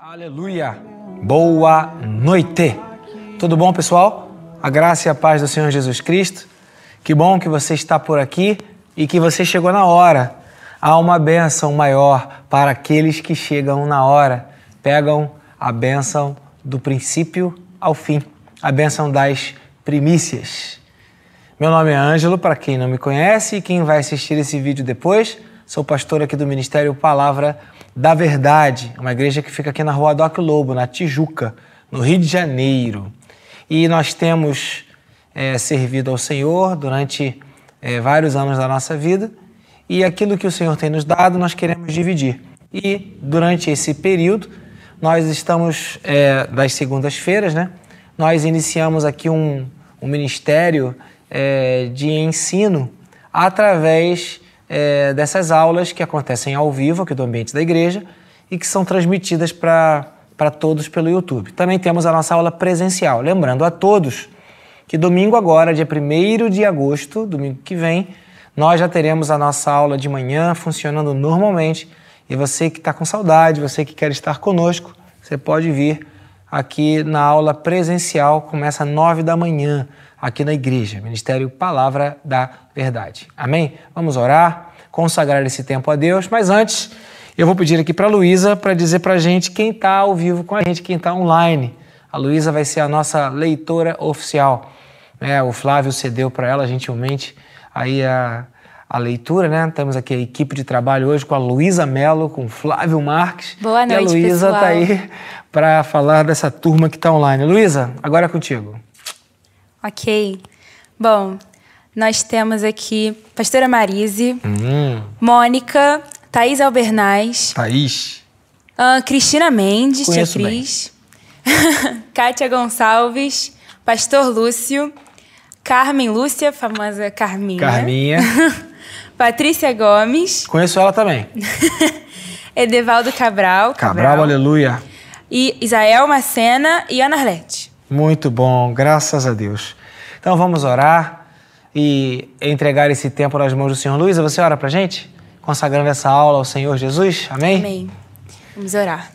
Aleluia! Boa noite! Tudo bom, pessoal? A graça e a paz do Senhor Jesus Cristo. Que bom que você está por aqui e que você chegou na hora. Há uma bênção maior para aqueles que chegam na hora, pegam a bênção do princípio ao fim, a bênção das primícias. Meu nome é Ângelo, para quem não me conhece e quem vai assistir esse vídeo depois, sou pastor aqui do Ministério Palavra da Verdade, uma igreja que fica aqui na rua Doc Lobo, na Tijuca, no Rio de Janeiro. E nós temos é, servido ao Senhor durante é, vários anos da nossa vida e aquilo que o Senhor tem nos dado nós queremos dividir. E durante esse período, nós estamos, é, das segundas-feiras, né? Nós iniciamos aqui um, um ministério é, de ensino através é, dessas aulas que acontecem ao vivo aqui do ambiente da igreja e que são transmitidas para todos pelo YouTube. Também temos a nossa aula presencial. Lembrando a todos que domingo agora, dia 1 de agosto, domingo que vem, nós já teremos a nossa aula de manhã funcionando normalmente. E você que está com saudade, você que quer estar conosco, você pode vir aqui na aula presencial, começa às 9 da manhã aqui na igreja, Ministério Palavra da Verdade. Amém? Vamos orar, consagrar esse tempo a Deus, mas antes eu vou pedir aqui para a Luísa para dizer para a gente quem está ao vivo com a gente, quem está online. A Luísa vai ser a nossa leitora oficial. É, o Flávio cedeu para ela gentilmente aí a, a leitura, né? Temos aqui a equipe de trabalho hoje com a Luísa Mello, com o Flávio Marques. Boa noite, E a Luísa está aí para falar dessa turma que está online. Luísa, agora é contigo. Ok. Bom, nós temos aqui Pastora Marise, Hum, Mônica, Thaís Albernaz, Thaís. ah, Cristina Mendes, tia Conheço bem. Cris, Kátia Gonçalves, Pastor Lúcio, Carmen Lúcia, famosa Carminha, Carminha. Patrícia Gomes, Conheço ela também. Edevaldo Cabral, Cabral, aleluia. e Isael Macena e Ana Arlete. Muito bom, graças a Deus. Então vamos orar e entregar esse tempo nas mãos do Senhor. Luísa, você ora pra gente? Consagrando essa aula ao Senhor Jesus? Amém? Amém. Vamos orar.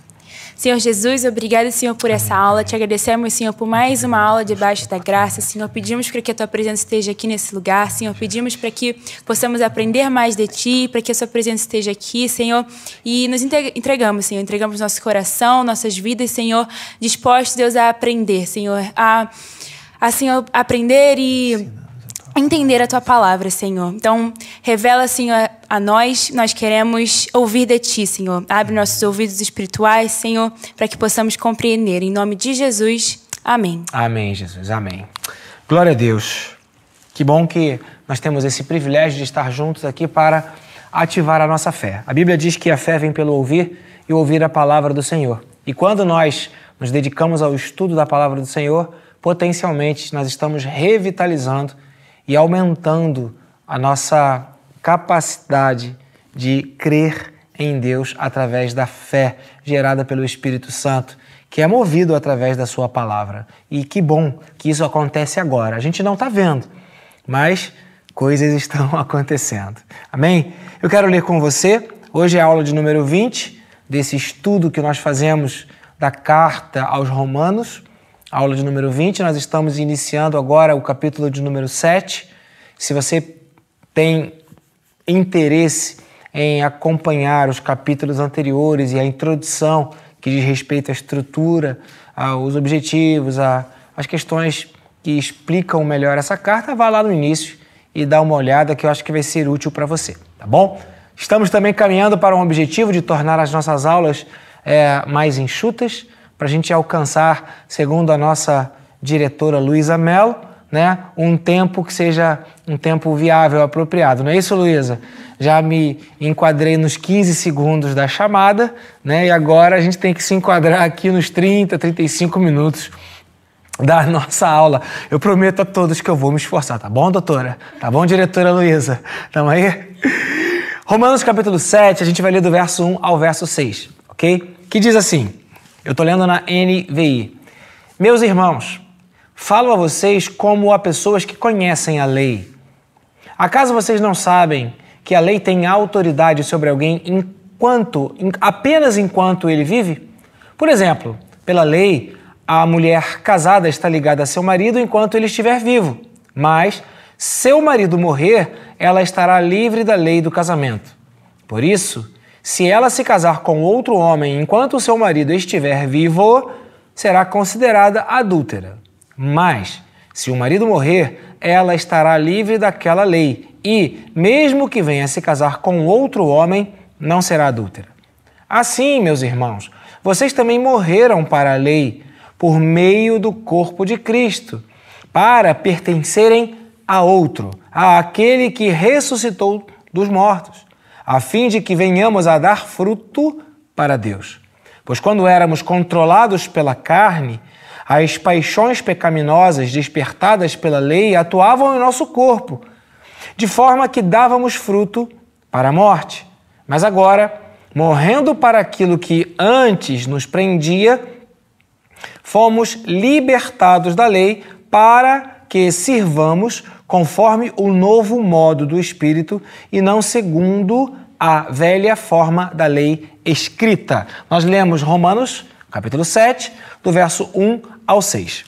Senhor Jesus, obrigado, Senhor, por essa aula. Te agradecemos, Senhor, por mais uma aula debaixo da graça. Senhor, pedimos para que a tua presença esteja aqui nesse lugar. Senhor, pedimos para que possamos aprender mais de ti, para que a sua presença esteja aqui, Senhor. E nos entre- entregamos, Senhor, entregamos nosso coração, nossas vidas, Senhor, dispostos, Deus, a aprender, Senhor, a, a Senhor, aprender e entender a tua palavra, Senhor. Então, revela, Senhor, a nós, nós queremos ouvir de ti, Senhor. Abre nossos ouvidos espirituais, Senhor, para que possamos compreender. Em nome de Jesus, amém. Amém, Jesus, amém. Glória a Deus. Que bom que nós temos esse privilégio de estar juntos aqui para ativar a nossa fé. A Bíblia diz que a fé vem pelo ouvir e ouvir a palavra do Senhor. E quando nós nos dedicamos ao estudo da palavra do Senhor, potencialmente nós estamos revitalizando e aumentando a nossa capacidade de crer em Deus através da fé gerada pelo Espírito Santo, que é movido através da Sua palavra. E que bom que isso acontece agora. A gente não está vendo, mas coisas estão acontecendo. Amém? Eu quero ler com você. Hoje é a aula de número 20 desse estudo que nós fazemos da carta aos Romanos. Aula de número 20. Nós estamos iniciando agora o capítulo de número 7. Se você tem interesse em acompanhar os capítulos anteriores e a introdução que diz respeito à estrutura, aos objetivos, às questões que explicam melhor essa carta, vá lá no início e dá uma olhada que eu acho que vai ser útil para você, tá bom? Estamos também caminhando para um objetivo de tornar as nossas aulas eh, mais enxutas, para a gente alcançar, segundo a nossa diretora Luísa Mello, né, um tempo que seja um tempo viável, apropriado. Não é isso, Luísa? Já me enquadrei nos 15 segundos da chamada, né, e agora a gente tem que se enquadrar aqui nos 30, 35 minutos da nossa aula. Eu prometo a todos que eu vou me esforçar, tá bom, doutora? Tá bom, diretora Luísa? Tamo aí? Romanos capítulo 7, a gente vai ler do verso 1 ao verso 6, ok? Que diz assim, eu tô lendo na NVI. Meus irmãos, falo a vocês como a pessoas que conhecem a lei. Acaso vocês não sabem que a lei tem autoridade sobre alguém enquanto, apenas enquanto ele vive? Por exemplo, pela lei, a mulher casada está ligada a seu marido enquanto ele estiver vivo, mas seu marido morrer, ela estará livre da lei do casamento. Por isso, se ela se casar com outro homem enquanto seu marido estiver vivo, será considerada adúltera. Mas, se o marido morrer, ela estará livre daquela lei e, mesmo que venha se casar com outro homem, não será adúltera. Assim, meus irmãos, vocês também morreram para a lei por meio do corpo de Cristo, para pertencerem a outro, a aquele que ressuscitou dos mortos, a fim de que venhamos a dar fruto para Deus. Pois quando éramos controlados pela carne, as paixões pecaminosas despertadas pela lei atuavam em nosso corpo, de forma que dávamos fruto para a morte. Mas agora, morrendo para aquilo que antes nos prendia, fomos libertados da lei para que sirvamos conforme o novo modo do Espírito e não segundo a velha forma da lei escrita. Nós lemos Romanos, capítulo 7, do verso 1 ao 6.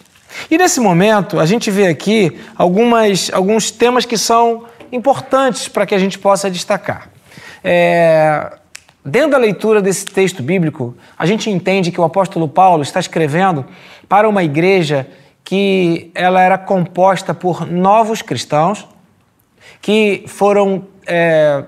E nesse momento, a gente vê aqui algumas, alguns temas que são importantes para que a gente possa destacar. É, dentro da leitura desse texto bíblico, a gente entende que o apóstolo Paulo está escrevendo para uma igreja que ela era composta por novos cristãos que foram é,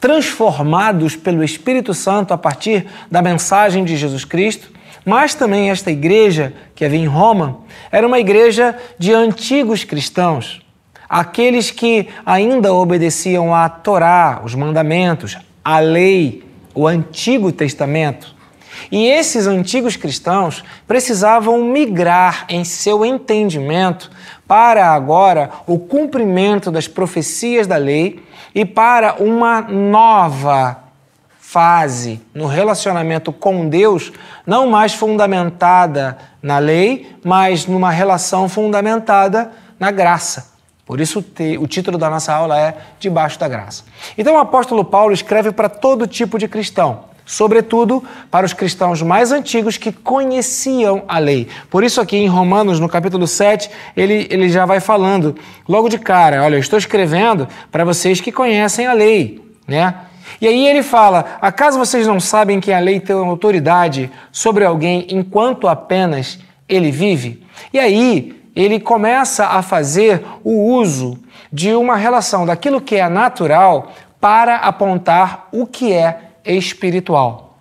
transformados pelo Espírito Santo a partir da mensagem de Jesus Cristo, mas também esta igreja que havia em Roma era uma igreja de antigos cristãos, aqueles que ainda obedeciam à Torá, os mandamentos, a lei, o Antigo Testamento. E esses antigos cristãos precisavam migrar em seu entendimento para agora o cumprimento das profecias da lei e para uma nova fase no relacionamento com Deus, não mais fundamentada na lei, mas numa relação fundamentada na graça. Por isso o título da nossa aula é Debaixo da Graça. Então o apóstolo Paulo escreve para todo tipo de cristão sobretudo para os cristãos mais antigos que conheciam a lei. Por isso, aqui em Romanos, no capítulo 7, ele, ele já vai falando logo de cara: olha, eu estou escrevendo para vocês que conhecem a lei, né? E aí ele fala: acaso vocês não sabem que a lei tem autoridade sobre alguém enquanto apenas ele vive? E aí ele começa a fazer o uso de uma relação daquilo que é natural para apontar o que é espiritual.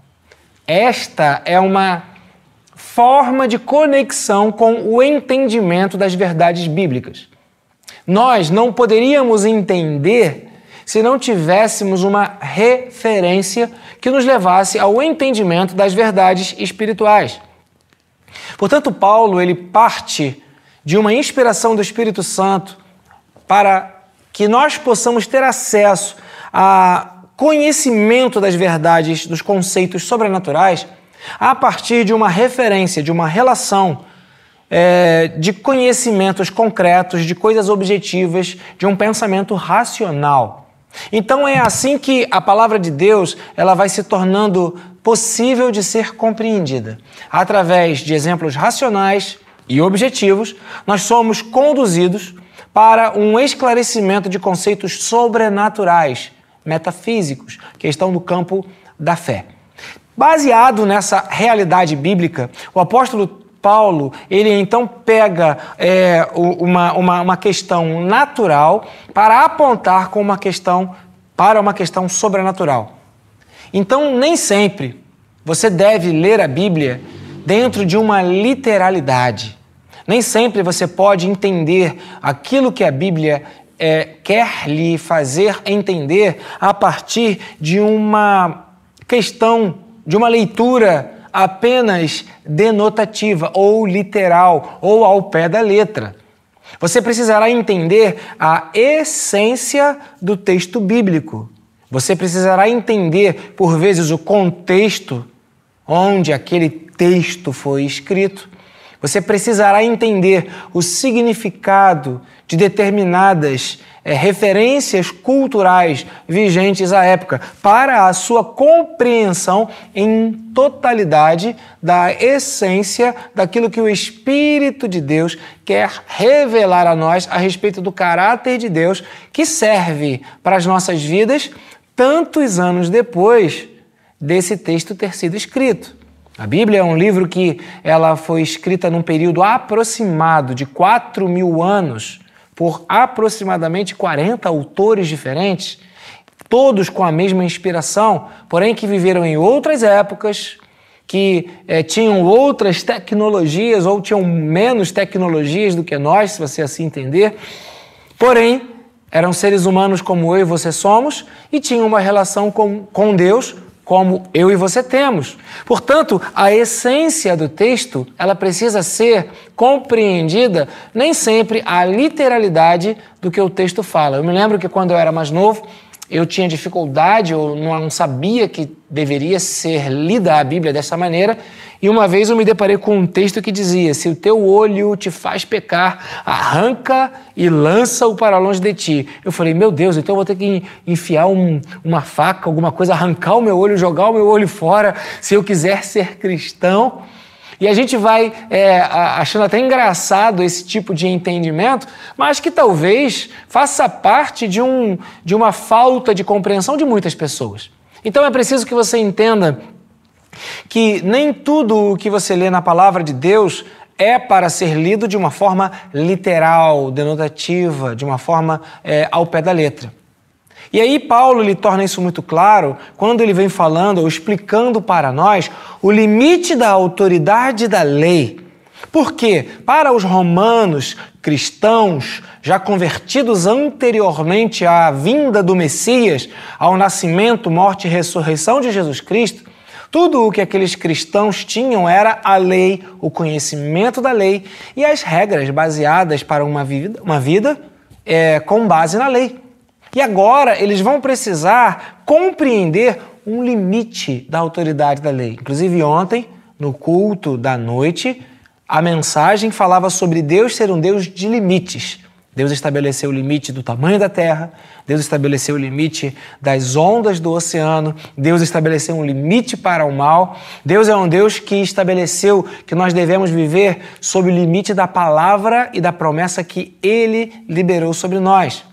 Esta é uma forma de conexão com o entendimento das verdades bíblicas. Nós não poderíamos entender se não tivéssemos uma referência que nos levasse ao entendimento das verdades espirituais. Portanto, Paulo ele parte de uma inspiração do Espírito Santo para que nós possamos ter acesso a conhecimento das verdades, dos conceitos sobrenaturais, a partir de uma referência, de uma relação é, de conhecimentos concretos, de coisas objetivas, de um pensamento racional. Então é assim que a palavra de Deus ela vai se tornando possível de ser compreendida. Através de exemplos racionais e objetivos, nós somos conduzidos para um esclarecimento de conceitos sobrenaturais metafísicos, que estão no campo da fé. Baseado nessa realidade bíblica, o apóstolo Paulo, ele então pega é, uma, uma, uma questão natural para apontar com uma questão para uma questão sobrenatural. Então, nem sempre você deve ler a Bíblia dentro de uma literalidade. Nem sempre você pode entender aquilo que a Bíblia é, quer lhe fazer entender a partir de uma questão, de uma leitura apenas denotativa ou literal ou ao pé da letra. Você precisará entender a essência do texto bíblico. Você precisará entender, por vezes, o contexto onde aquele texto foi escrito Você precisará entender o significado de determinadas é, referências culturais vigentes à época para a sua compreensão em totalidade da essência daquilo que o Espírito de Deus quer revelar a nós a respeito do caráter de Deus que serve para as nossas vidas tantos anos depois desse texto ter sido escrito. A Bíblia é um livro que ela foi escrita num período aproximado de 4 mil anos por aproximadamente 40 autores diferentes, todos com a mesma inspiração, porém que viveram em outras épocas, que é, tinham outras tecnologias ou tinham menos tecnologias do que nós, se você assim entender, porém eram seres humanos como eu e você somos e tinham uma relação com, com Deus como eu e você temos. Portanto, a essência do texto, ela precisa ser compreendida nem sempre a literalidade do que o texto fala. Eu me lembro que quando eu era mais novo, eu tinha dificuldade, ou não sabia que deveria ser lida a Bíblia dessa maneira, e uma vez eu me deparei com um texto que dizia: Se o teu olho te faz pecar, arranca e lança-o para longe de ti. Eu falei: Meu Deus, então eu vou ter que enfiar um, uma faca, alguma coisa, arrancar o meu olho, jogar o meu olho fora, se eu quiser ser cristão. E a gente vai é, achando até engraçado esse tipo de entendimento, mas que talvez faça parte de, um, de uma falta de compreensão de muitas pessoas. Então é preciso que você entenda que nem tudo o que você lê na palavra de Deus é para ser lido de uma forma literal, denotativa, de uma forma é, ao pé da letra. E aí Paulo lhe torna isso muito claro quando ele vem falando ou explicando para nós o limite da autoridade da lei. Porque para os romanos cristãos, já convertidos anteriormente à vinda do Messias, ao nascimento, morte e ressurreição de Jesus Cristo, tudo o que aqueles cristãos tinham era a lei, o conhecimento da lei e as regras baseadas para uma vida, uma vida é, com base na lei. E agora eles vão precisar compreender um limite da autoridade da lei. Inclusive, ontem, no culto da noite, a mensagem falava sobre Deus ser um Deus de limites. Deus estabeleceu o limite do tamanho da terra, Deus estabeleceu o limite das ondas do oceano, Deus estabeleceu um limite para o mal. Deus é um Deus que estabeleceu que nós devemos viver sob o limite da palavra e da promessa que ele liberou sobre nós.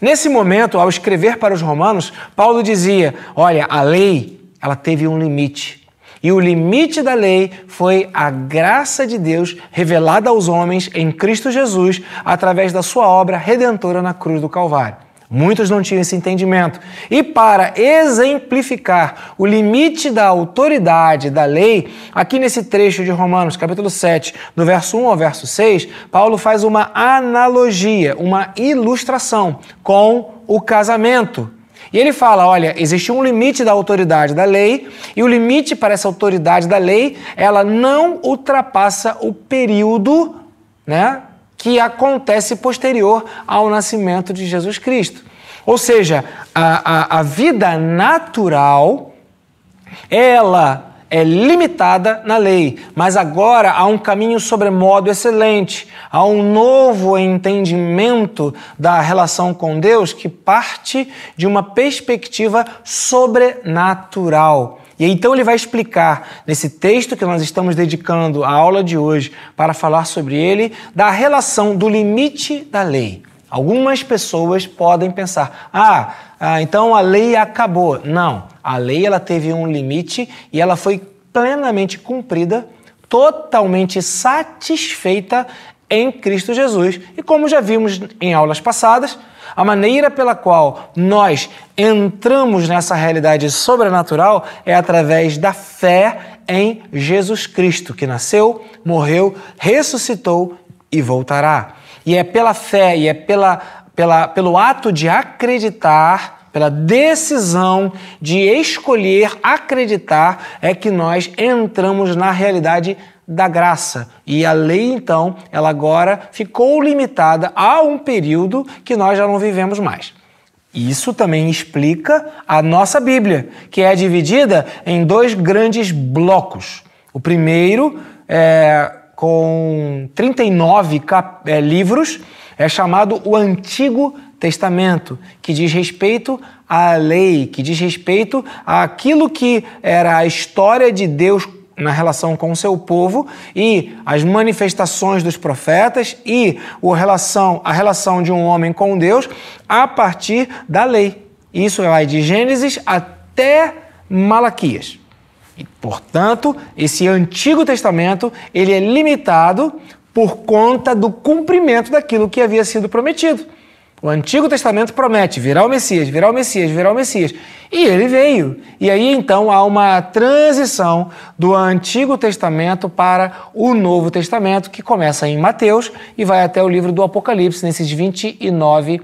Nesse momento, ao escrever para os romanos, Paulo dizia: "Olha, a lei, ela teve um limite. E o limite da lei foi a graça de Deus revelada aos homens em Cristo Jesus através da sua obra redentora na cruz do Calvário. Muitos não tinham esse entendimento. E para exemplificar o limite da autoridade da lei, aqui nesse trecho de Romanos, capítulo 7, do verso 1 ao verso 6, Paulo faz uma analogia, uma ilustração com o casamento. E ele fala: olha, existe um limite da autoridade da lei, e o limite para essa autoridade da lei, ela não ultrapassa o período, né, que acontece posterior ao nascimento de Jesus Cristo. Ou seja, a, a, a vida natural, ela é limitada na lei, mas agora há um caminho sobremodo excelente, há um novo entendimento da relação com Deus que parte de uma perspectiva sobrenatural. E então ele vai explicar nesse texto que nós estamos dedicando a aula de hoje para falar sobre ele, da relação do limite da lei. Algumas pessoas podem pensar: ah, ah, então a lei acabou. Não, a lei ela teve um limite e ela foi plenamente cumprida, totalmente satisfeita em Cristo Jesus. E como já vimos em aulas passadas, a maneira pela qual nós entramos nessa realidade sobrenatural é através da fé em Jesus Cristo, que nasceu, morreu, ressuscitou e voltará. E é pela fé e é pela, pela, pelo ato de acreditar, pela decisão de escolher acreditar, é que nós entramos na realidade da graça. E a lei, então, ela agora ficou limitada a um período que nós já não vivemos mais. Isso também explica a nossa Bíblia, que é dividida em dois grandes blocos. O primeiro é com 39 cap, é, livros, é chamado o Antigo Testamento, que diz respeito à lei, que diz respeito àquilo que era a história de Deus na relação com o seu povo e as manifestações dos profetas e a relação, a relação de um homem com Deus a partir da lei. Isso vai de Gênesis até Malaquias. E, portanto, esse Antigo Testamento ele é limitado por conta do cumprimento daquilo que havia sido prometido. O Antigo Testamento promete virar o Messias, virar o Messias, virar o Messias. E ele veio. E aí então há uma transição do Antigo Testamento para o Novo Testamento, que começa em Mateus e vai até o livro do Apocalipse, nesses 29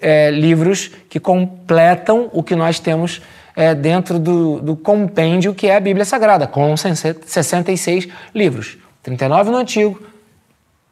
é, livros que completam o que nós temos é, dentro do, do compêndio que é a Bíblia Sagrada, com 66 livros. 39 no Antigo,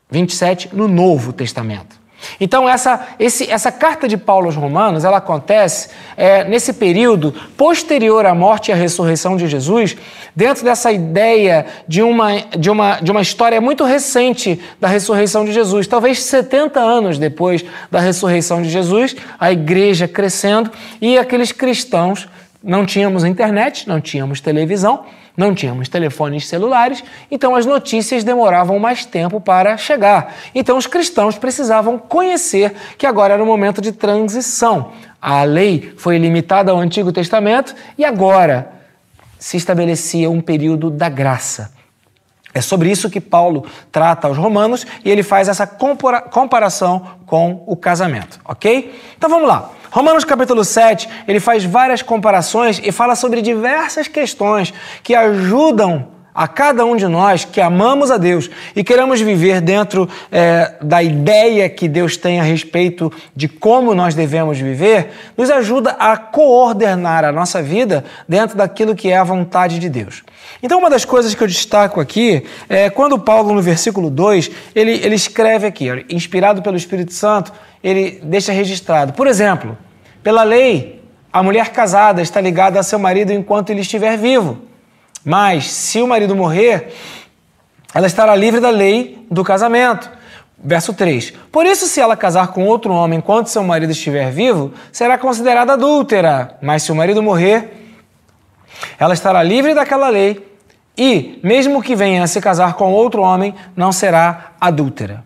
27 no Novo Testamento. Então, essa, esse, essa carta de Paulo aos Romanos, ela acontece é, nesse período posterior à morte e à ressurreição de Jesus, dentro dessa ideia de uma, de, uma, de uma história muito recente da ressurreição de Jesus. Talvez 70 anos depois da ressurreição de Jesus, a igreja crescendo e aqueles cristãos não tínhamos internet, não tínhamos televisão, não tínhamos telefones celulares, então as notícias demoravam mais tempo para chegar. Então os cristãos precisavam conhecer que agora era um momento de transição. A lei foi limitada ao Antigo Testamento e agora se estabelecia um período da graça. É sobre isso que Paulo trata aos Romanos e ele faz essa comparação com o casamento, ok? Então vamos lá. Romanos capítulo 7, ele faz várias comparações e fala sobre diversas questões que ajudam a cada um de nós que amamos a Deus e queremos viver dentro é, da ideia que Deus tem a respeito de como nós devemos viver, nos ajuda a coordenar a nossa vida dentro daquilo que é a vontade de Deus. Então, uma das coisas que eu destaco aqui é quando Paulo, no versículo 2, ele, ele escreve aqui, inspirado pelo Espírito Santo, ele deixa registrado. Por exemplo, pela lei, a mulher casada está ligada a seu marido enquanto ele estiver vivo. Mas, se o marido morrer, ela estará livre da lei do casamento. Verso 3. Por isso, se ela casar com outro homem enquanto seu marido estiver vivo, será considerada adúltera. Mas se o marido morrer, ela estará livre daquela lei e, mesmo que venha a se casar com outro homem, não será adúltera.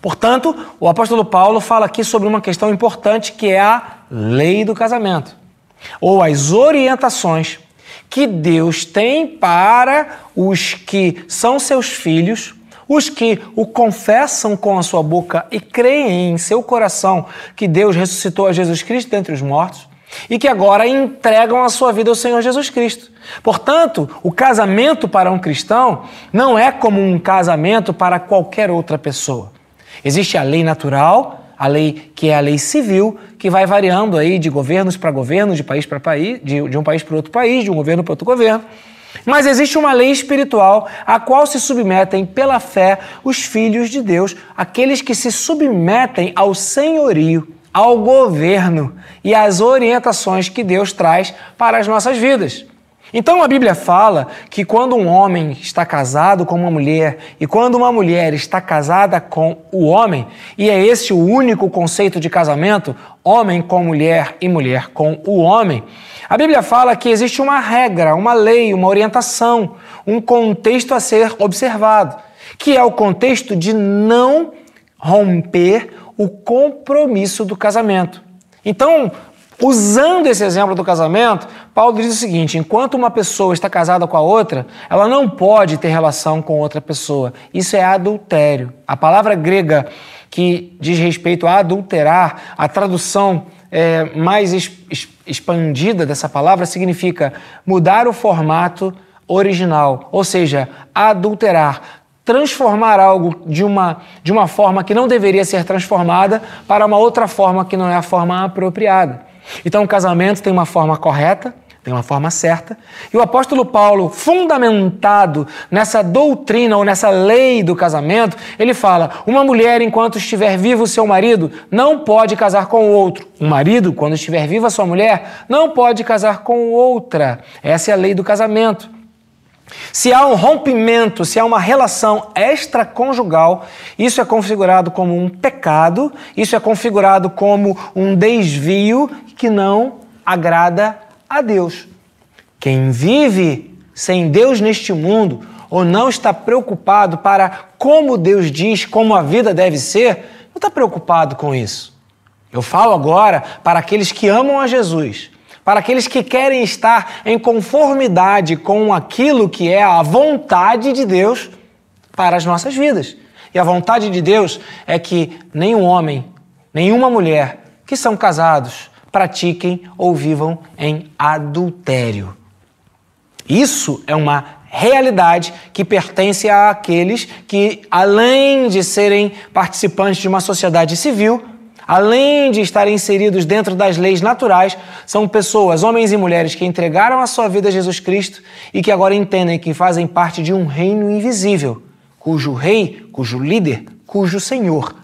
Portanto, o apóstolo Paulo fala aqui sobre uma questão importante que é a lei do casamento, ou as orientações que Deus tem para os que são seus filhos, os que o confessam com a sua boca e creem em seu coração que Deus ressuscitou a Jesus Cristo dentre os mortos e que agora entregam a sua vida ao Senhor Jesus Cristo. Portanto, o casamento para um cristão não é como um casamento para qualquer outra pessoa. Existe a lei natural, a lei que é a lei civil, que vai variando aí de governos para governo, de país para país, de, de um país para outro país, de um governo para outro governo. Mas existe uma lei espiritual a qual se submetem pela fé os filhos de Deus, aqueles que se submetem ao senhorio, ao governo e às orientações que Deus traz para as nossas vidas. Então a Bíblia fala que quando um homem está casado com uma mulher e quando uma mulher está casada com o homem, e é esse o único conceito de casamento, homem com mulher e mulher com o homem, a Bíblia fala que existe uma regra, uma lei, uma orientação, um contexto a ser observado, que é o contexto de não romper o compromisso do casamento. Então, Usando esse exemplo do casamento, Paulo diz o seguinte: enquanto uma pessoa está casada com a outra, ela não pode ter relação com outra pessoa. Isso é adultério. A palavra grega que diz respeito a adulterar, a tradução é, mais expandida dessa palavra significa mudar o formato original, ou seja, adulterar, transformar algo de uma, de uma forma que não deveria ser transformada para uma outra forma que não é a forma apropriada. Então, o casamento tem uma forma correta, tem uma forma certa. E o apóstolo Paulo, fundamentado nessa doutrina ou nessa lei do casamento, ele fala: uma mulher, enquanto estiver vivo seu marido, não pode casar com outro. Um marido, quando estiver viva sua mulher, não pode casar com outra. Essa é a lei do casamento. Se há um rompimento, se há uma relação extraconjugal, isso é configurado como um pecado, isso é configurado como um desvio que não agrada a Deus. Quem vive sem Deus neste mundo ou não está preocupado para como Deus diz como a vida deve ser, não está preocupado com isso. Eu falo agora para aqueles que amam a Jesus, para aqueles que querem estar em conformidade com aquilo que é a vontade de Deus para as nossas vidas. E a vontade de Deus é que nenhum homem, nenhuma mulher que são casados pratiquem ou vivam em adultério. Isso é uma realidade que pertence àqueles que, além de serem participantes de uma sociedade civil, além de estarem inseridos dentro das leis naturais, são pessoas, homens e mulheres, que entregaram a sua vida a Jesus Cristo e que agora entendem que fazem parte de um reino invisível, cujo rei, cujo líder, cujo senhor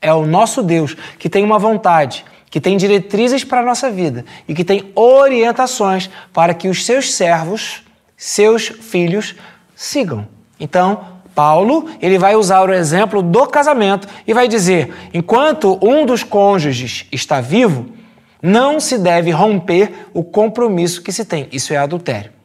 é o nosso Deus, que tem uma vontade, que tem diretrizes para a nossa vida e que tem orientações para que os seus servos, seus filhos, sigam. Então, Paulo, ele vai usar o exemplo do casamento e vai dizer: enquanto um dos cônjuges está vivo, não se deve romper o compromisso que se tem. Isso é adultério.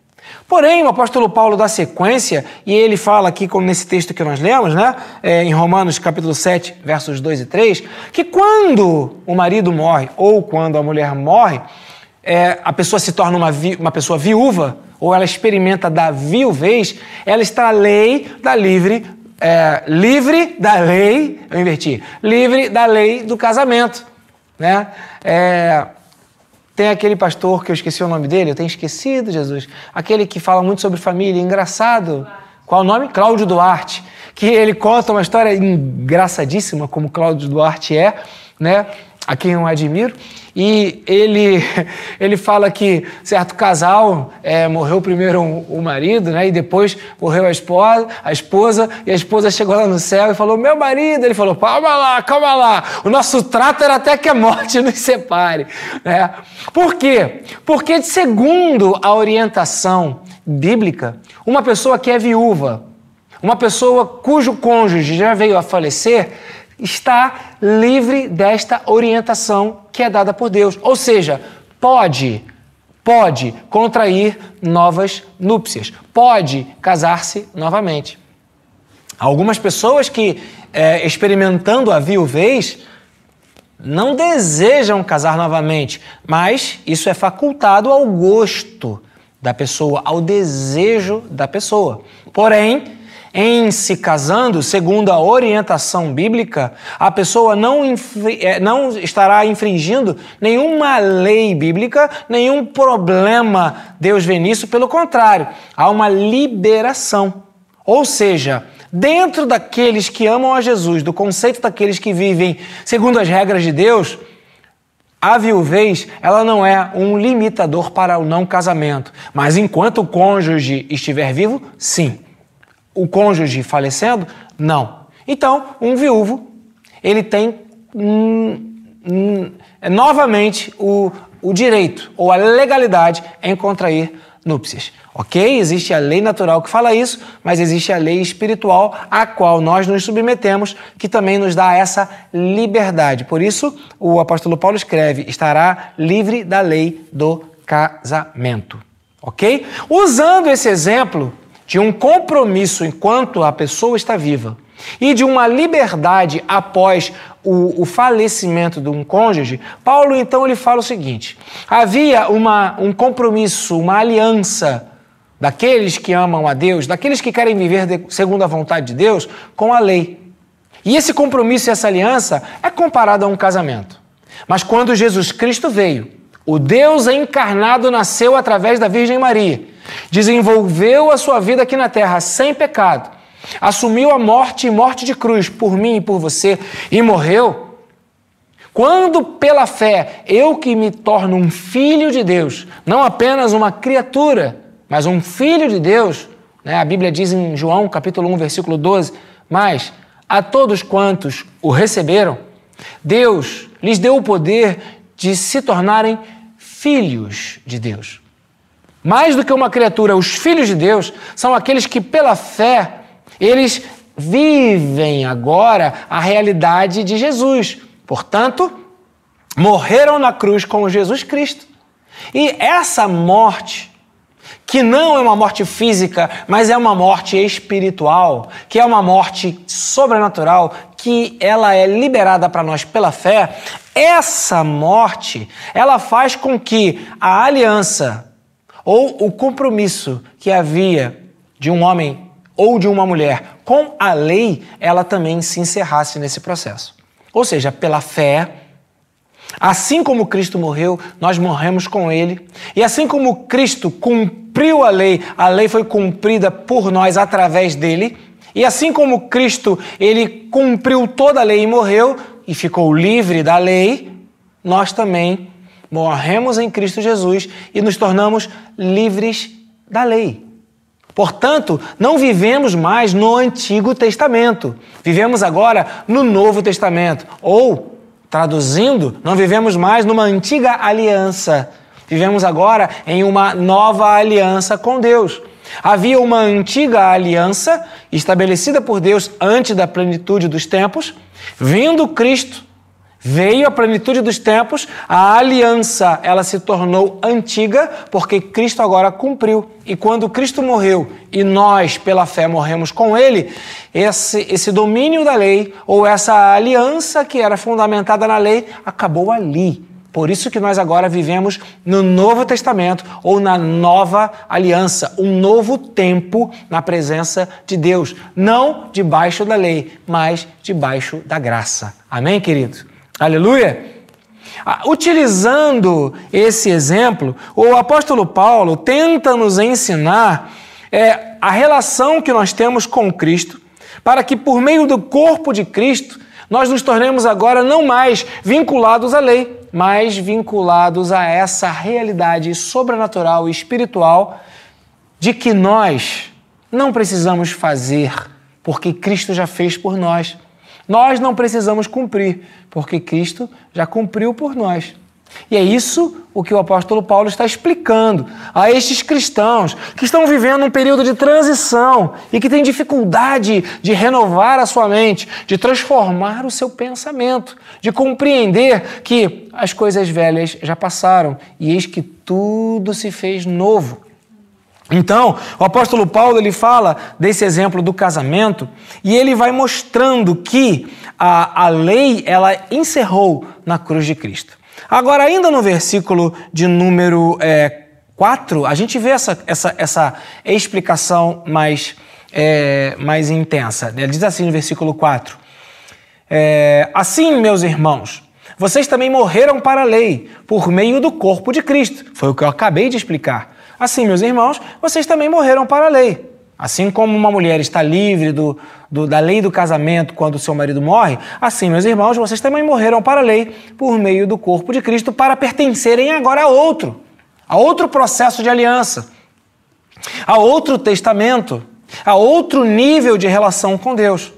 Porém, o apóstolo Paulo dá sequência, e ele fala aqui, como nesse texto que nós lemos, né, é, em Romanos capítulo 7, versos 2 e 3, que quando o marido morre ou quando a mulher morre, é, a pessoa se torna uma, vi, uma pessoa viúva, ou ela experimenta da viuvez, ela está lei da livre, é, livre da lei, eu inverti, livre da lei do casamento. Né? É, tem aquele pastor que eu esqueci o nome dele, eu tenho esquecido, Jesus. Aquele que fala muito sobre família, engraçado. Qual o nome? Cláudio Duarte. Que ele conta uma história engraçadíssima, como Cláudio Duarte é, né? a quem eu admiro, e ele, ele fala que certo casal é, morreu primeiro o marido, né, e depois morreu a esposa, a esposa, e a esposa chegou lá no céu e falou: Meu marido, ele falou: Calma lá, calma lá, o nosso trato era até que a morte nos separe. Né? Por quê? Porque, segundo a orientação bíblica, uma pessoa que é viúva, uma pessoa cujo cônjuge já veio a falecer, está livre desta orientação que é dada por Deus. Ou seja, pode, pode contrair novas núpcias, pode casar-se novamente. Algumas pessoas que, é, experimentando a viuvez, não desejam casar novamente, mas isso é facultado ao gosto da pessoa, ao desejo da pessoa. Porém, em se casando, segundo a orientação bíblica, a pessoa não, é, não estará infringindo nenhuma lei bíblica, nenhum problema Deus vê nisso, pelo contrário, há uma liberação. Ou seja, dentro daqueles que amam a Jesus, do conceito daqueles que vivem segundo as regras de Deus, a viuvez, ela não é um limitador para o não casamento, mas enquanto o cônjuge estiver vivo, sim o cônjuge falecendo? Não. Então, um viúvo, ele tem hum, novamente o, o direito ou a legalidade em contrair núpcias. Ok? Existe a lei natural que fala isso, mas existe a lei espiritual a qual nós nos submetemos, que também nos dá essa liberdade. Por isso, o apóstolo Paulo escreve: estará livre da lei do casamento. Ok? Usando esse exemplo, de um compromisso enquanto a pessoa está viva e de uma liberdade após o, o, falecimento de um cônjuge, Paulo então ele fala o seguinte: havia uma, um compromisso, uma aliança daqueles que amam a Deus, daqueles que querem viver de, segundo a vontade de Deus, com a lei. E esse compromisso e essa aliança é comparado a um casamento. Mas quando Jesus Cristo veio, o Deus encarnado nasceu através da Virgem Maria desenvolveu a sua vida aqui na terra sem pecado, assumiu a morte e morte de cruz por mim e por você e morreu. Quando pela fé eu que me torno um filho de Deus, não apenas uma criatura, mas um filho de Deus, né? a Bíblia diz em João capítulo 1, versículo 12, mas a todos quantos o receberam, Deus lhes deu o poder de se tornarem filhos de Deus. Mais do que uma criatura, os filhos de Deus são aqueles que, pela fé, eles vivem agora a realidade de Jesus. Portanto, morreram na cruz com Jesus Cristo. E essa morte, que não é uma morte física, mas é uma morte espiritual, que é uma morte sobrenatural, que ela é liberada para nós pela fé, essa morte, ela faz com que a aliança ou o compromisso que havia de um homem ou de uma mulher com a lei, ela também se encerrasse nesse processo. Ou seja, pela fé, assim como Cristo morreu, nós morremos com ele, e assim como Cristo cumpriu a lei, a lei foi cumprida por nós através dele, e assim como Cristo, ele cumpriu toda a lei e morreu e ficou livre da lei, nós também morremos em Cristo Jesus e nos tornamos livres da lei. Portanto, não vivemos mais no Antigo Testamento, vivemos agora no Novo Testamento. Ou, traduzindo, não vivemos mais numa antiga aliança, vivemos agora em uma nova aliança com Deus. Havia uma antiga aliança estabelecida por Deus antes da plenitude dos tempos, vindo Cristo Veio a plenitude dos tempos, a aliança ela se tornou antiga porque Cristo agora cumpriu. E quando Cristo morreu e nós, pela fé, morremos com ele, esse, esse domínio da lei ou essa aliança que era fundamentada na lei acabou ali. Por isso que nós agora vivemos no Novo Testamento ou na nova aliança, um novo tempo na presença de Deus, não debaixo da lei, mas debaixo da graça. Amém, querido? Aleluia! Ah, utilizando esse exemplo, o apóstolo Paulo tenta nos ensinar é, a relação que nós temos com Cristo, para que por meio do corpo de Cristo nós nos tornemos agora não mais vinculados à lei, mas vinculados a essa realidade sobrenatural e espiritual de que nós não precisamos fazer, porque Cristo já fez por nós. Nós não precisamos cumprir, porque Cristo já cumpriu por nós. E é isso o que o apóstolo Paulo está explicando a estes cristãos que estão vivendo um período de transição e que têm dificuldade de renovar a sua mente, de transformar o seu pensamento, de compreender que as coisas velhas já passaram e eis que tudo se fez novo. Então, o apóstolo Paulo ele fala desse exemplo do casamento e ele vai mostrando que a, a lei ela encerrou na cruz de Cristo. Agora, ainda no versículo de número é, 4, a gente vê essa, essa, essa explicação mais, é, mais intensa. Ele diz assim no versículo 4: é, Assim, meus irmãos, vocês também morreram para a lei por meio do corpo de Cristo. Foi o que eu acabei de explicar Assim, meus irmãos, vocês também morreram para a lei. Assim como uma mulher está livre do, do, da lei do casamento quando seu marido morre, assim, meus irmãos, vocês também morreram para a lei por meio do corpo de Cristo para pertencerem agora a outro, a outro processo de aliança, a outro testamento, a outro nível de relação com Deus,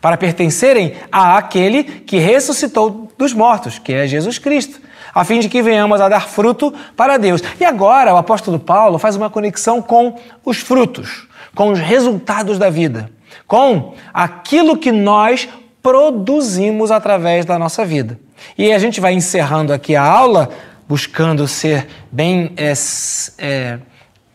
para pertencerem a aquele que ressuscitou dos mortos, que é Jesus Cristo a fim de que venhamos a dar fruto para Deus. E agora o apóstolo Paulo faz uma conexão com os frutos, com os resultados da vida, com aquilo que nós produzimos através da nossa vida. E a gente vai encerrando aqui a aula, buscando ser bem é, é,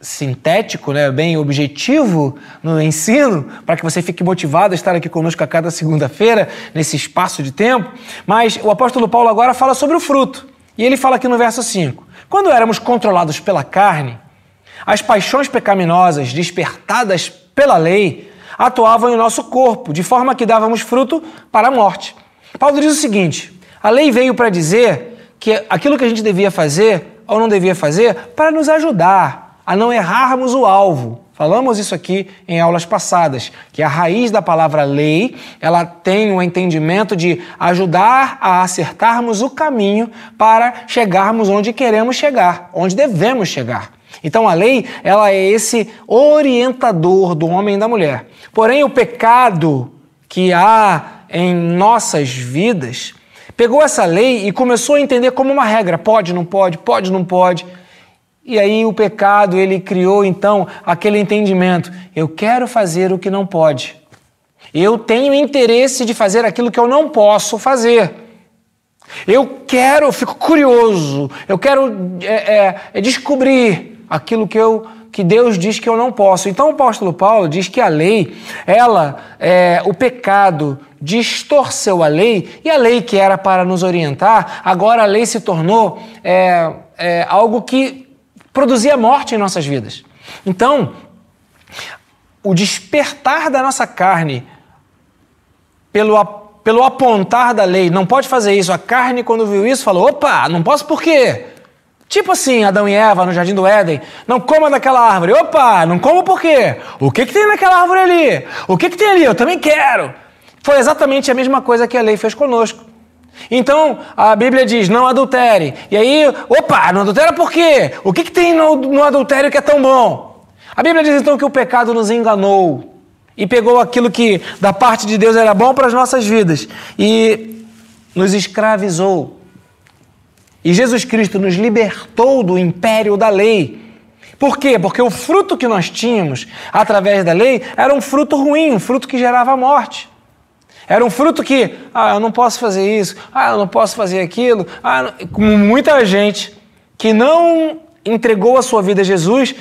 sintético, né, bem objetivo no ensino, para que você fique motivado a estar aqui conosco a cada segunda-feira, nesse espaço de tempo. Mas o apóstolo Paulo agora fala sobre o fruto. E ele fala aqui no verso 5: Quando éramos controlados pela carne, as paixões pecaminosas despertadas pela lei atuavam em nosso corpo, de forma que dávamos fruto para a morte. Paulo diz o seguinte: a lei veio para dizer que aquilo que a gente devia fazer ou não devia fazer para nos ajudar a não errarmos o alvo, Falamos isso aqui em aulas passadas, que a raiz da palavra lei, ela tem o um entendimento de ajudar a acertarmos o caminho para chegarmos onde queremos chegar, onde devemos chegar. Então a lei, ela é esse orientador do homem e da mulher. Porém, o pecado que há em nossas vidas pegou essa lei e começou a entender como uma regra, pode, não pode, pode, não pode. E aí o pecado, ele criou então aquele entendimento: eu quero fazer o que não pode. Eu tenho interesse de fazer aquilo que eu não posso fazer. Eu quero, eu fico curioso, eu quero é, é, é descobrir aquilo que eu que Deus diz que eu não posso. Então o apóstolo Paulo diz que a lei, ela, é, o pecado distorceu a lei e a lei que era para nos orientar, agora a lei se tornou é, é, algo que produzia morte em nossas vidas. Então, o despertar da nossa carne pelo, pelo apontar da lei, não pode fazer isso. A carne, quando viu isso, falou: opa, não posso por quê? Tipo assim, Adão e Eva no jardim do Éden, não coma daquela árvore. Opa, não como por quê? O que, que tem naquela árvore ali? O que, que tem ali? Eu também quero. Foi exatamente a mesma coisa que a lei fez conosco. Então, a Bíblia diz, não adultere. E aí, opa, não adultera por quê? O que, que tem no, no adultério que é tão bom? A Bíblia diz então que o pecado nos enganou e pegou aquilo que da parte de Deus era bom para as nossas vidas e nos escravizou. E Jesus Cristo nos libertou do império da lei. Por quê? Porque o fruto que nós tínhamos através da lei era um fruto ruim, um fruto que gerava morte. Era um fruto que, ah, eu não posso fazer isso, ah, eu não posso fazer aquilo. Ah, como muita gente que não entregou a sua vida a Jesus,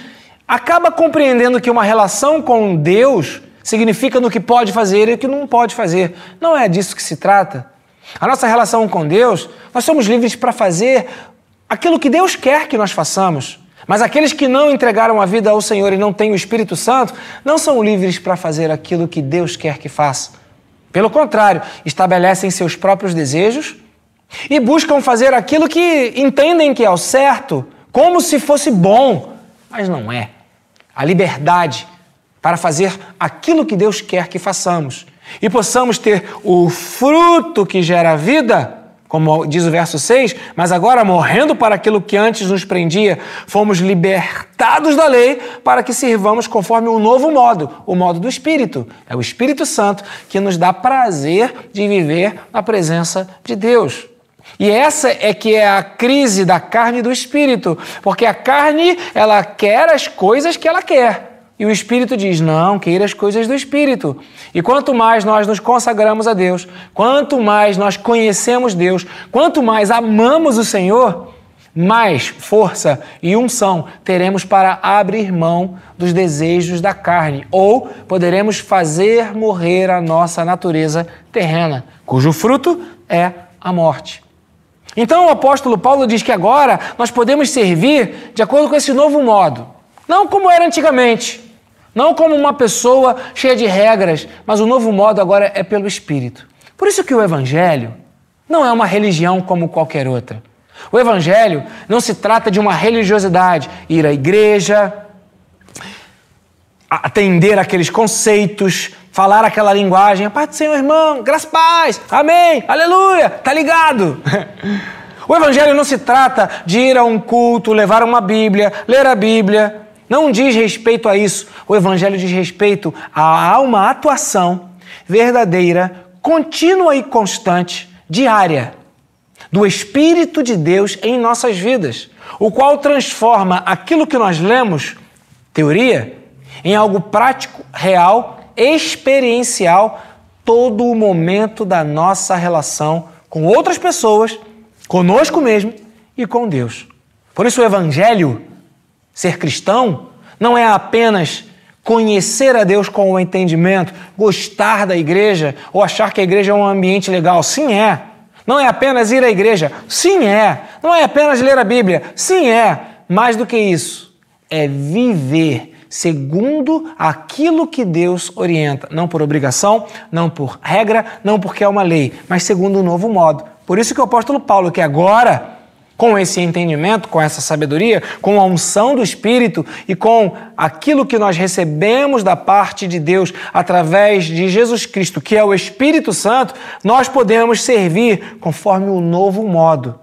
acaba compreendendo que uma relação com Deus significa no que pode fazer e o que não pode fazer. Não é disso que se trata. A nossa relação com Deus, nós somos livres para fazer aquilo que Deus quer que nós façamos. Mas aqueles que não entregaram a vida ao Senhor e não têm o Espírito Santo, não são livres para fazer aquilo que Deus quer que faça. Pelo contrário, estabelecem seus próprios desejos e buscam fazer aquilo que entendem que é o certo, como se fosse bom, mas não é. A liberdade para fazer aquilo que Deus quer que façamos e possamos ter o fruto que gera vida, como diz o verso 6, mas agora morrendo para aquilo que antes nos prendia, fomos libertados da lei para que sirvamos conforme um novo modo, o modo do Espírito. É o Espírito Santo que nos dá prazer de viver na presença de Deus. E essa é que é a crise da carne e do espírito, porque a carne, ela quer as coisas que ela quer. E o Espírito diz: não, queira as coisas do Espírito. E quanto mais nós nos consagramos a Deus, quanto mais nós conhecemos Deus, quanto mais amamos o Senhor, mais força e unção teremos para abrir mão dos desejos da carne, ou poderemos fazer morrer a nossa natureza terrena, cujo fruto é a morte. Então o apóstolo Paulo diz que agora nós podemos servir de acordo com esse novo modo, não como era antigamente. Não como uma pessoa cheia de regras, mas o novo modo agora é pelo Espírito. Por isso que o Evangelho não é uma religião como qualquer outra. O Evangelho não se trata de uma religiosidade, ir à igreja, atender aqueles conceitos, falar aquela linguagem, a paz do Senhor, irmão, graças paz, amém, aleluia, tá ligado? O Evangelho não se trata de ir a um culto, levar uma Bíblia, ler a Bíblia, não diz respeito a isso. O Evangelho diz respeito a uma atuação verdadeira, contínua e constante, diária, do Espírito de Deus em nossas vidas, o qual transforma aquilo que nós lemos, teoria, em algo prático, real, experiencial, todo o momento da nossa relação com outras pessoas, conosco mesmo e com Deus. Por isso o Evangelho Ser cristão não é apenas conhecer a Deus com o entendimento, gostar da igreja ou achar que a igreja é um ambiente legal. Sim, é. Não é apenas ir à igreja. Sim, é. Não é apenas ler a Bíblia. Sim, é. Mais do que isso, é viver segundo aquilo que Deus orienta, não por obrigação, não por regra, não porque é uma lei, mas segundo um novo modo. Por isso que o apóstolo Paulo, que agora com esse entendimento, com essa sabedoria, com a unção do Espírito e com aquilo que nós recebemos da parte de Deus através de Jesus Cristo, que é o Espírito Santo, nós podemos servir conforme o novo modo.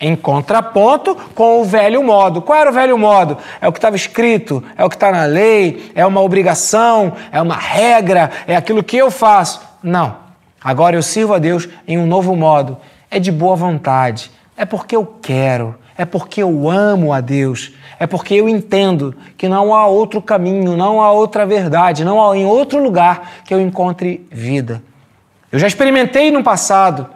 Em contraponto com o velho modo. Qual era o velho modo? É o que estava escrito, é o que está na lei, é uma obrigação, é uma regra, é aquilo que eu faço. Não. Agora eu sirvo a Deus em um novo modo. É de boa vontade, é porque eu quero, é porque eu amo a Deus, é porque eu entendo que não há outro caminho, não há outra verdade, não há em outro lugar que eu encontre vida. Eu já experimentei no passado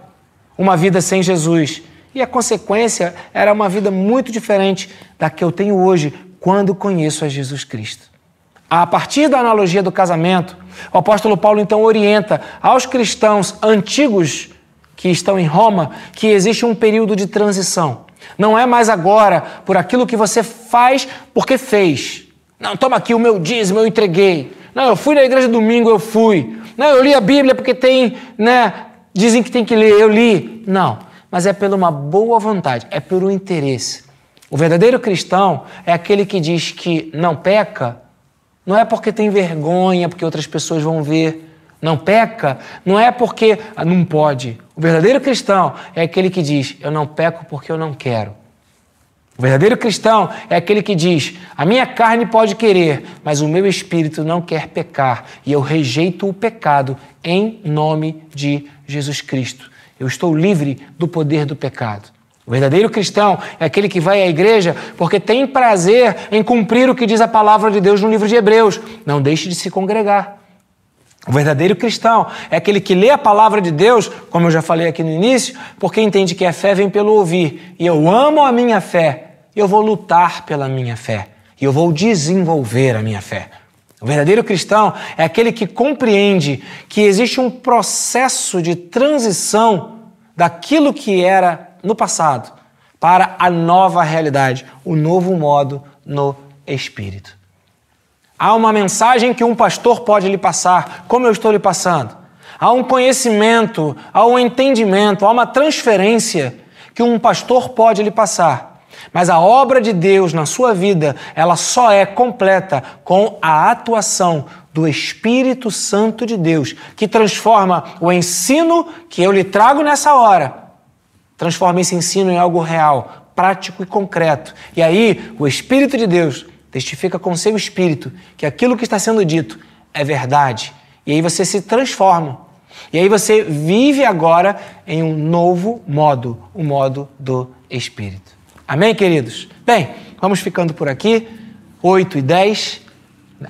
uma vida sem Jesus e a consequência era uma vida muito diferente da que eu tenho hoje quando conheço a Jesus Cristo. A partir da analogia do casamento, o apóstolo Paulo então orienta aos cristãos antigos que estão em Roma que existe um período de transição. Não é mais agora por aquilo que você faz porque fez. Não, toma aqui o meu dízimo, eu entreguei. Não, eu fui na igreja domingo, eu fui. Não, eu li a Bíblia porque tem, né? Dizem que tem que ler, eu li. Não, mas é pela uma boa vontade, é pelo interesse. O verdadeiro cristão é aquele que diz que não peca, não é porque tem vergonha, porque outras pessoas vão ver não peca, não é porque ah, não pode. O verdadeiro cristão é aquele que diz: Eu não peco porque eu não quero. O verdadeiro cristão é aquele que diz: A minha carne pode querer, mas o meu espírito não quer pecar, e eu rejeito o pecado em nome de Jesus Cristo. Eu estou livre do poder do pecado. O verdadeiro cristão é aquele que vai à igreja porque tem prazer em cumprir o que diz a palavra de Deus no livro de Hebreus. Não deixe de se congregar. O verdadeiro cristão é aquele que lê a palavra de Deus, como eu já falei aqui no início, porque entende que a fé vem pelo ouvir. E eu amo a minha fé, eu vou lutar pela minha fé, e eu vou desenvolver a minha fé. O verdadeiro cristão é aquele que compreende que existe um processo de transição daquilo que era no passado para a nova realidade, o novo modo no espírito. Há uma mensagem que um pastor pode lhe passar, como eu estou lhe passando. Há um conhecimento, há um entendimento, há uma transferência que um pastor pode lhe passar. Mas a obra de Deus na sua vida, ela só é completa com a atuação do Espírito Santo de Deus, que transforma o ensino que eu lhe trago nessa hora, transforma esse ensino em algo real, prático e concreto. E aí, o Espírito de Deus testifica com seu espírito que aquilo que está sendo dito é verdade. E aí você se transforma. E aí você vive agora em um novo modo, o modo do Espírito. Amém, queridos? Bem, vamos ficando por aqui. 8 e 10.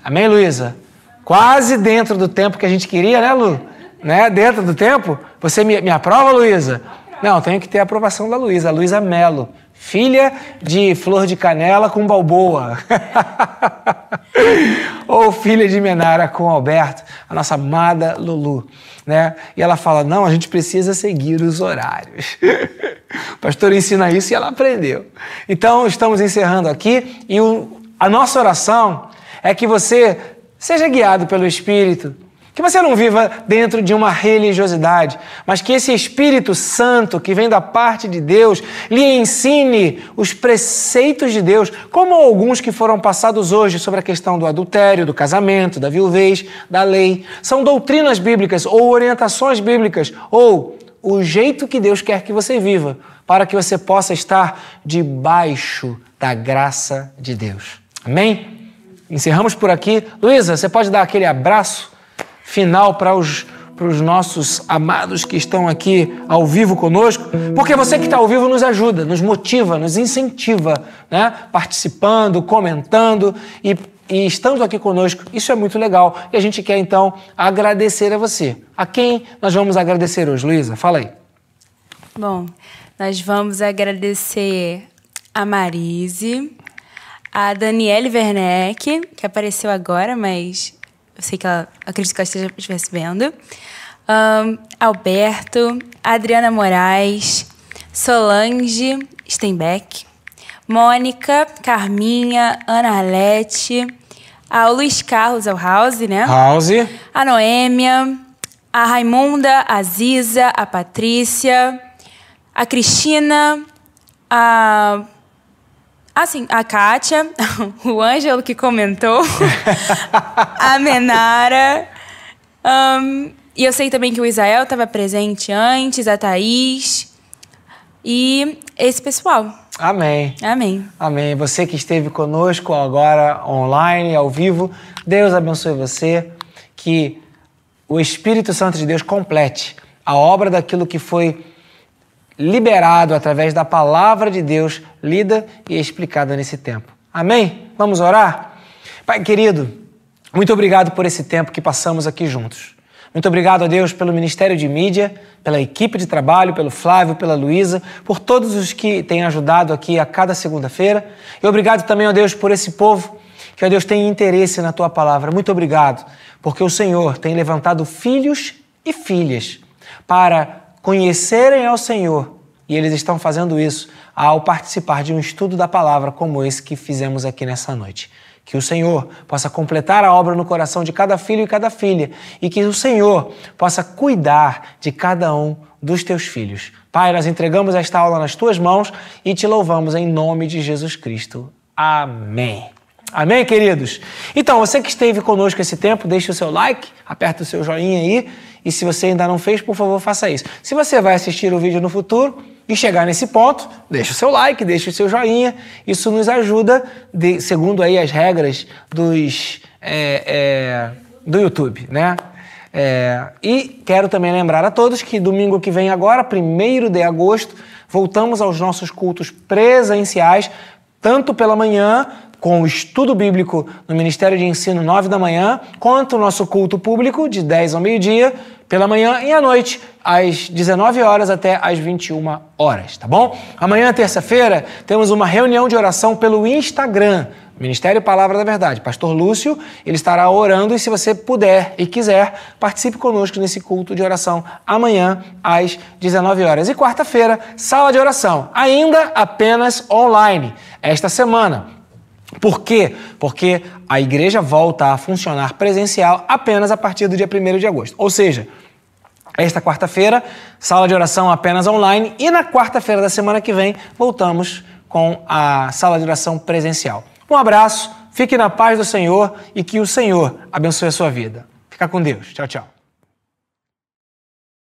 Amém, Luísa? Quase dentro do tempo que a gente queria, né, Lu? Né? Dentro do tempo? Você me, me aprova, Luísa? Não, tenho que ter a aprovação da Luísa, a Luísa Melo filha de flor de canela com balboa. Ou filha de Menara com Alberto, a nossa amada Lulu. Né? E ela fala: não, a gente precisa seguir os horários. o pastor ensina isso e ela aprendeu. Então, estamos encerrando aqui e o, a nossa oração é que você seja guiado pelo Espírito que você não viva dentro de uma religiosidade, mas que esse Espírito Santo que vem da parte de Deus lhe ensine os preceitos de Deus, como alguns que foram passados hoje sobre a questão do adultério, do casamento, da viuvez, da lei. São doutrinas bíblicas ou orientações bíblicas ou o jeito que Deus quer que você viva, para que você possa estar debaixo da graça de Deus. Amém? Encerramos por aqui. Luísa, você pode dar aquele abraço? Final para os, para os nossos amados que estão aqui ao vivo conosco, porque você que está ao vivo nos ajuda, nos motiva, nos incentiva, né? participando, comentando e, e estando aqui conosco. Isso é muito legal e a gente quer então agradecer a você. A quem nós vamos agradecer hoje, Luísa? Fala aí. Bom, nós vamos agradecer a Marise, a Daniele Werneck, que apareceu agora, mas eu sei que ela, acredito que ela esteja, estivesse vendo. Um, Alberto, Adriana Moraes, Solange Steinbeck, Mônica, Carminha, Ana Arlete, a Luiz Carlos, é o House, né? House. A Noêmia, a Raimunda, a Ziza, a Patrícia, a Cristina, a ah, sim, a Kátia, o Ângelo que comentou, a Menara. Um, e eu sei também que o Israel estava presente antes, a Thaís e esse pessoal. Amém. Amém. Amém. Você que esteve conosco agora online, ao vivo, Deus abençoe você, que o Espírito Santo de Deus complete a obra daquilo que foi liberado através da palavra de Deus lida e explicada nesse tempo. Amém? Vamos orar? Pai querido, muito obrigado por esse tempo que passamos aqui juntos. Muito obrigado a Deus pelo Ministério de Mídia, pela equipe de trabalho, pelo Flávio, pela Luísa, por todos os que têm ajudado aqui a cada segunda-feira. E obrigado também a Deus por esse povo que, a Deus, tem interesse na tua palavra. Muito obrigado, porque o Senhor tem levantado filhos e filhas para conhecerem ao Senhor e eles estão fazendo isso ao participar de um estudo da palavra como esse que fizemos aqui nessa noite. Que o Senhor possa completar a obra no coração de cada filho e cada filha e que o Senhor possa cuidar de cada um dos teus filhos. Pai, nós entregamos esta aula nas tuas mãos e te louvamos em nome de Jesus Cristo. Amém. Amém, queridos? Então, você que esteve conosco esse tempo, deixe o seu like, aperta o seu joinha aí e se você ainda não fez, por favor, faça isso. Se você vai assistir o vídeo no futuro, e chegar nesse ponto, deixa o seu like, deixa o seu joinha. Isso nos ajuda, de, segundo aí as regras dos, é, é, do YouTube, né? É, e quero também lembrar a todos que domingo que vem agora, 1 de agosto, voltamos aos nossos cultos presenciais, tanto pela manhã com o estudo bíblico no Ministério de Ensino, 9 da manhã, quanto o nosso culto público, de 10 ao meio-dia, pela manhã e à noite, às 19 horas até às 21 horas, tá bom? Amanhã, terça-feira, temos uma reunião de oração pelo Instagram, Ministério Palavra da Verdade. Pastor Lúcio, ele estará orando e se você puder e quiser, participe conosco nesse culto de oração amanhã às 19 horas. E quarta-feira, sala de oração, ainda apenas online. Esta semana, por quê? Porque a igreja volta a funcionar presencial apenas a partir do dia 1 de agosto. Ou seja, esta quarta-feira, sala de oração apenas online e na quarta-feira da semana que vem voltamos com a sala de oração presencial. Um abraço, fique na paz do Senhor e que o Senhor abençoe a sua vida. Fica com Deus. Tchau, tchau.